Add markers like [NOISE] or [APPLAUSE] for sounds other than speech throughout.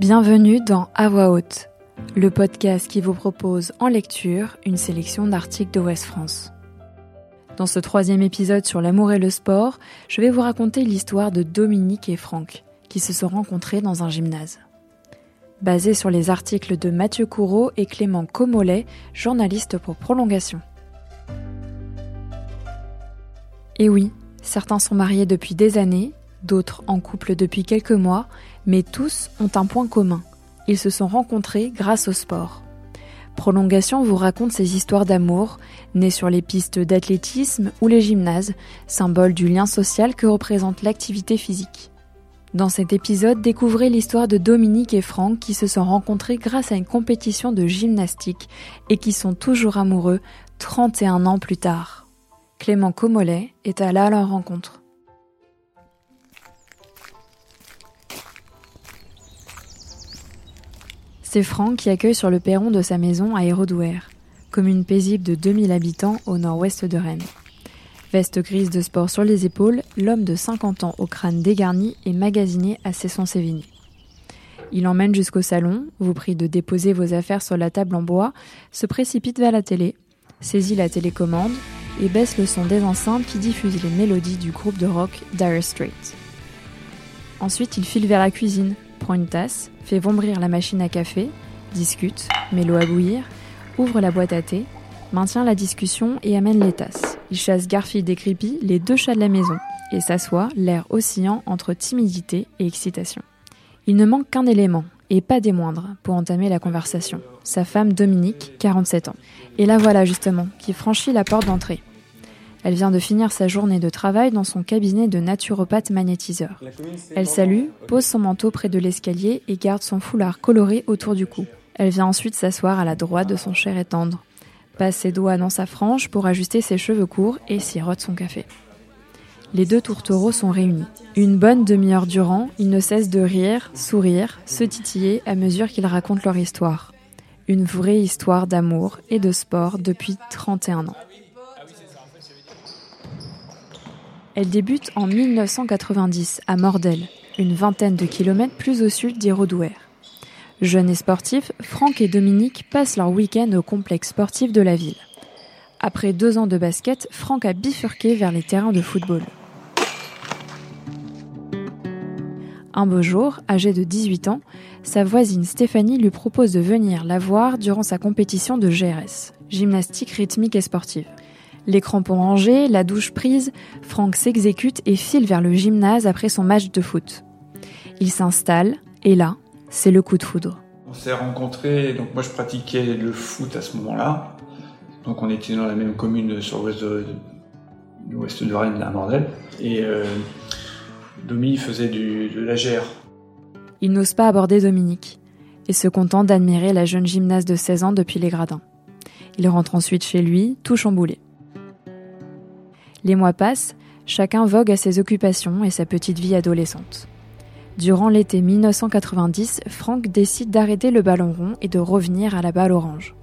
Bienvenue dans À voix haute, le podcast qui vous propose en lecture une sélection d'articles de West France. Dans ce troisième épisode sur l'amour et le sport, je vais vous raconter l'histoire de Dominique et Franck, qui se sont rencontrés dans un gymnase. Basé sur les articles de Mathieu Courreau et Clément Comollet, journalistes pour Prolongation. Et oui, certains sont mariés depuis des années, d'autres en couple depuis quelques mois, mais tous ont un point commun. Ils se sont rencontrés grâce au sport. Prolongation vous raconte ces histoires d'amour, nées sur les pistes d'athlétisme ou les gymnases, symbole du lien social que représente l'activité physique. Dans cet épisode, découvrez l'histoire de Dominique et Franck qui se sont rencontrés grâce à une compétition de gymnastique et qui sont toujours amoureux 31 ans plus tard. Clément Comollet est allé à leur rencontre. C'est Franck qui accueille sur le perron de sa maison à Hérodouer, commune paisible de 2000 habitants au nord-ouest de Rennes. Veste grise de sport sur les épaules, l'homme de 50 ans au crâne dégarni est magasiné à Cesson-Sévigné. Il emmène jusqu'au salon, vous prie de déposer vos affaires sur la table en bois, se précipite vers la télé, saisit la télécommande et baisse le son des enceintes qui diffusent les mélodies du groupe de rock Dire Straits. Ensuite, il file vers la cuisine, prend une tasse, fait vombrir la machine à café, discute, met l'eau à bouillir, ouvre la boîte à thé, maintient la discussion et amène les tasses. Il chasse Garfield et Creepy, les deux chats de la maison, et s'assoit, l'air oscillant entre timidité et excitation. Il ne manque qu'un élément, et pas des moindres, pour entamer la conversation. Sa femme Dominique, 47 ans. Et la voilà justement, qui franchit la porte d'entrée. Elle vient de finir sa journée de travail dans son cabinet de naturopathe magnétiseur. Elle salue, pose son manteau près de l'escalier et garde son foulard coloré autour du cou. Elle vient ensuite s'asseoir à la droite de son cher et tendre, passe ses doigts dans sa frange pour ajuster ses cheveux courts et sirote son café. Les deux tourtereaux sont réunis. Une bonne demi-heure durant, ils ne cessent de rire, sourire, se titiller à mesure qu'ils racontent leur histoire. Une vraie histoire d'amour et de sport depuis 31 ans. Elle débute en 1990 à Mordel, une vingtaine de kilomètres plus au sud d'Hérodouer. Jeunes et sportifs, Franck et Dominique passent leur week-end au complexe sportif de la ville. Après deux ans de basket, Franck a bifurqué vers les terrains de football. Un beau jour, âgé de 18 ans, sa voisine Stéphanie lui propose de venir la voir durant sa compétition de GRS, gymnastique rythmique et sportive. Les crampons rangés, la douche prise, Franck s'exécute et file vers le gymnase après son match de foot. Il s'installe et là, c'est le coup de foudre. On s'est rencontrés, donc moi je pratiquais le foot à ce moment-là. Donc on était dans la même commune sur l'ouest de, l'ouest de Rennes, à Mordel. Et euh, Domi faisait du, de la gère. Il n'ose pas aborder Dominique et se contente d'admirer la jeune gymnaste de 16 ans depuis les gradins. Il rentre ensuite chez lui, tout chamboulé. Les mois passent, chacun vogue à ses occupations et sa petite vie adolescente. Durant l'été 1990, Franck décide d'arrêter le ballon rond et de revenir à la balle orange.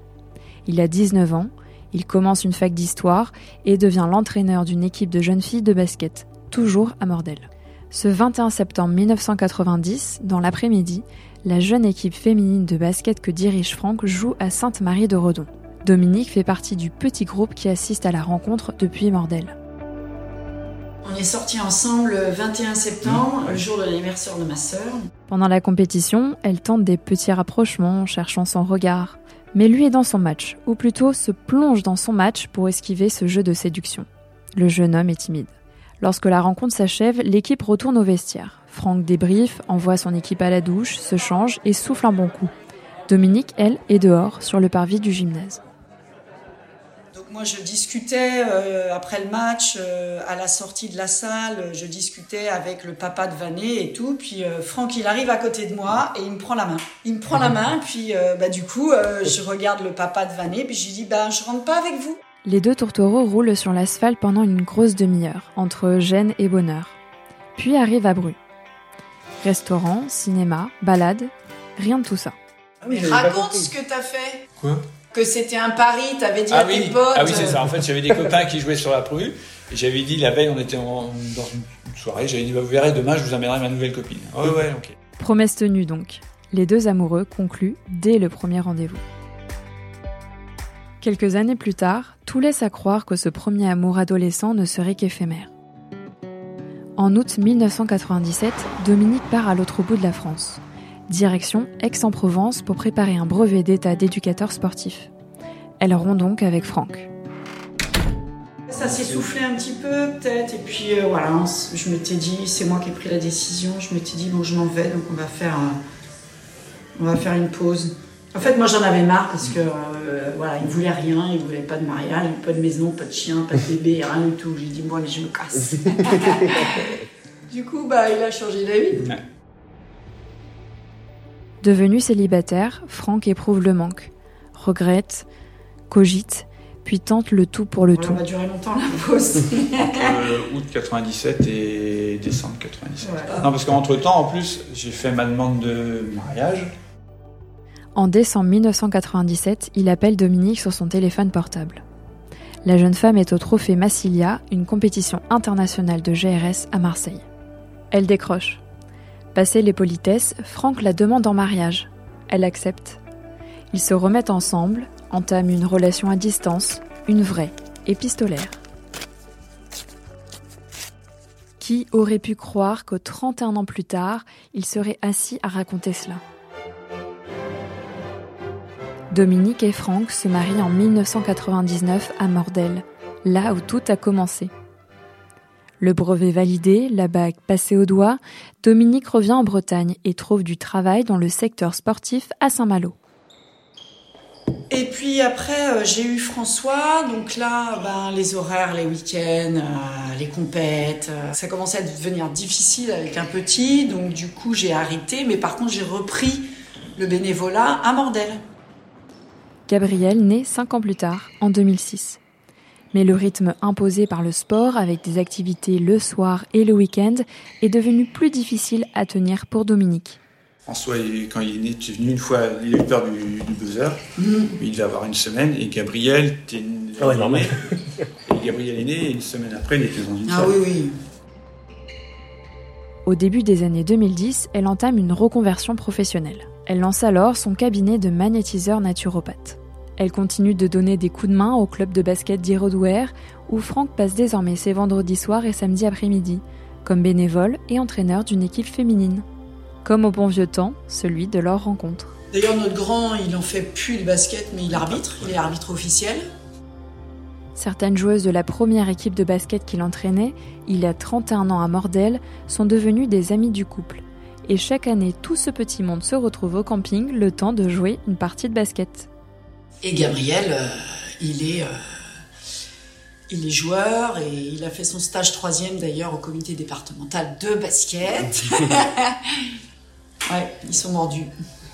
Il a 19 ans, il commence une fac d'histoire et devient l'entraîneur d'une équipe de jeunes filles de basket, toujours à Mordel. Ce 21 septembre 1990, dans l'après-midi, la jeune équipe féminine de basket que dirige Franck joue à Sainte-Marie de Redon. Dominique fait partie du petit groupe qui assiste à la rencontre depuis Mordel. On est sortis ensemble le 21 septembre, le jour de l'anniversaire de ma sœur. Pendant la compétition, elle tente des petits rapprochements, cherchant son regard. Mais lui est dans son match, ou plutôt se plonge dans son match pour esquiver ce jeu de séduction. Le jeune homme est timide. Lorsque la rencontre s'achève, l'équipe retourne au vestiaire. Franck débrief, envoie son équipe à la douche, se change et souffle un bon coup. Dominique, elle, est dehors, sur le parvis du gymnase. Moi, je discutais euh, après le match, euh, à la sortie de la salle, je discutais avec le papa de Vanet et tout. Puis euh, Franck, il arrive à côté de moi et il me prend la main. Il me prend la main, puis bah, du coup, je regarde le papa de Vanet, puis je lui dis bah, je rentre pas avec vous. Les deux tourtereaux roulent sur l'asphalte pendant une grosse demi-heure, entre gêne et bonheur. Puis arrive à Bru. Restaurant, cinéma, balade, rien de tout ça. Ah raconte ce que t'as fait. Quoi? Que c'était un pari, t'avais dit ah à tes potes. Ah oui, c'est ça. En fait, j'avais des copains qui jouaient sur la rue. Et j'avais dit, la veille, on était dans une soirée. J'avais dit, bah, vous verrez, demain, je vous amènerai ma nouvelle copine. Ouais, ok. Promesse tenue donc. les deux amoureux concluent dès le premier rendez-vous. Quelques années plus tard, tout laisse à croire que ce premier amour adolescent ne serait qu'éphémère. En août 1997, Dominique part à l'autre bout de la France. Direction Aix-en-Provence pour préparer un brevet d'état d'éducateur sportif. Elle rompt donc avec Franck. Ça s'est soufflé un petit peu peut-être et puis euh, voilà, je m'étais dit, c'est moi qui ai pris la décision, je m'étais dit bon je m'en vais donc on va faire, euh, on va faire une pause. En fait moi j'en avais marre parce que euh, voilà, il voulait rien, il voulait pas de mariage, pas de maison, pas de chien, pas de bébé, rien du tout. J'ai dit bon allez je me casse. [LAUGHS] du coup bah il a changé d'avis. Devenu célibataire, Franck éprouve le manque, regrette, cogite, puis tente le tout pour le tout. Ça va durer longtemps la pause. Entre août 97 et décembre 97. Non, parce qu'entre temps, en plus, j'ai fait ma demande de mariage. En décembre 1997, il appelle Dominique sur son téléphone portable. La jeune femme est au Trophée Massilia, une compétition internationale de GRS à Marseille. Elle décroche. Passé les politesses, Franck la demande en mariage. Elle accepte. Ils se remettent ensemble, entament une relation à distance, une vraie, épistolaire. Qui aurait pu croire que 31 ans plus tard, il serait assis à raconter cela? Dominique et Franck se marient en 1999 à Mordel, là où tout a commencé. Le brevet validé, la bague passée au doigt, Dominique revient en Bretagne et trouve du travail dans le secteur sportif à Saint-Malo. Et puis après, euh, j'ai eu François. Donc là, ben, les horaires, les week-ends, euh, les compètes, euh, ça commençait à devenir difficile avec un petit. Donc du coup, j'ai arrêté. Mais par contre, j'ai repris le bénévolat à Mordel. Gabriel naît cinq ans plus tard, en 2006. Mais le rythme imposé par le sport, avec des activités le soir et le week-end, est devenu plus difficile à tenir pour Dominique. François, quand il est né, tu es venu une fois, il a eu peur du, buzzer, mm. il devait avoir une semaine, et Gabriel, tu es ah ouais, normal. [LAUGHS] et Gabriel est né, et une semaine après, il était dans une Ah oui, oui. Au début des années 2010, elle entame une reconversion professionnelle. Elle lance alors son cabinet de magnétiseur naturopathe. Elle continue de donner des coups de main au club de basket d'Irodouer, où Franck passe désormais ses vendredis soirs et samedis après-midi, comme bénévole et entraîneur d'une équipe féminine. Comme au bon vieux temps, celui de leur rencontre. D'ailleurs, notre grand, il en fait plus de basket, mais il arbitre, il est arbitre officiel. Certaines joueuses de la première équipe de basket qu'il entraînait, il y a 31 ans à Mordel, sont devenues des amies du couple. Et chaque année, tout ce petit monde se retrouve au camping le temps de jouer une partie de basket. Et Gabriel, euh, il est, euh, il est joueur et il a fait son stage troisième d'ailleurs au comité départemental de basket. [LAUGHS] ouais, ils sont mordus.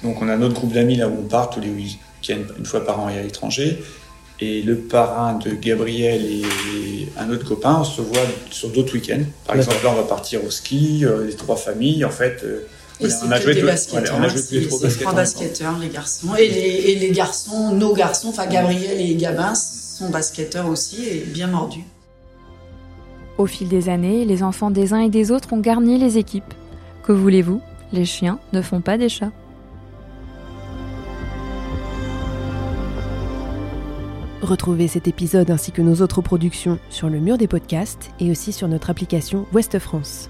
Donc on a notre groupe d'amis là où on part tous les week-ends, une fois par an et à l'étranger. Et le parrain de Gabriel et un autre copain, on se voit sur d'autres week-ends. Par exemple, là, on va partir au ski, euh, les trois familles, en fait. Et on, a joué des basketteurs. on a joué les trois basketteurs, les garçons. Et les, et les, garçons, nos garçons, enfin Gabriel et Gabin, sont basketteurs aussi et bien mordus. Au fil des années, les enfants des uns et des autres ont garni les équipes. Que voulez-vous? Les chiens ne font pas des chats. Retrouvez cet épisode ainsi que nos autres productions sur le mur des podcasts et aussi sur notre application Ouest France.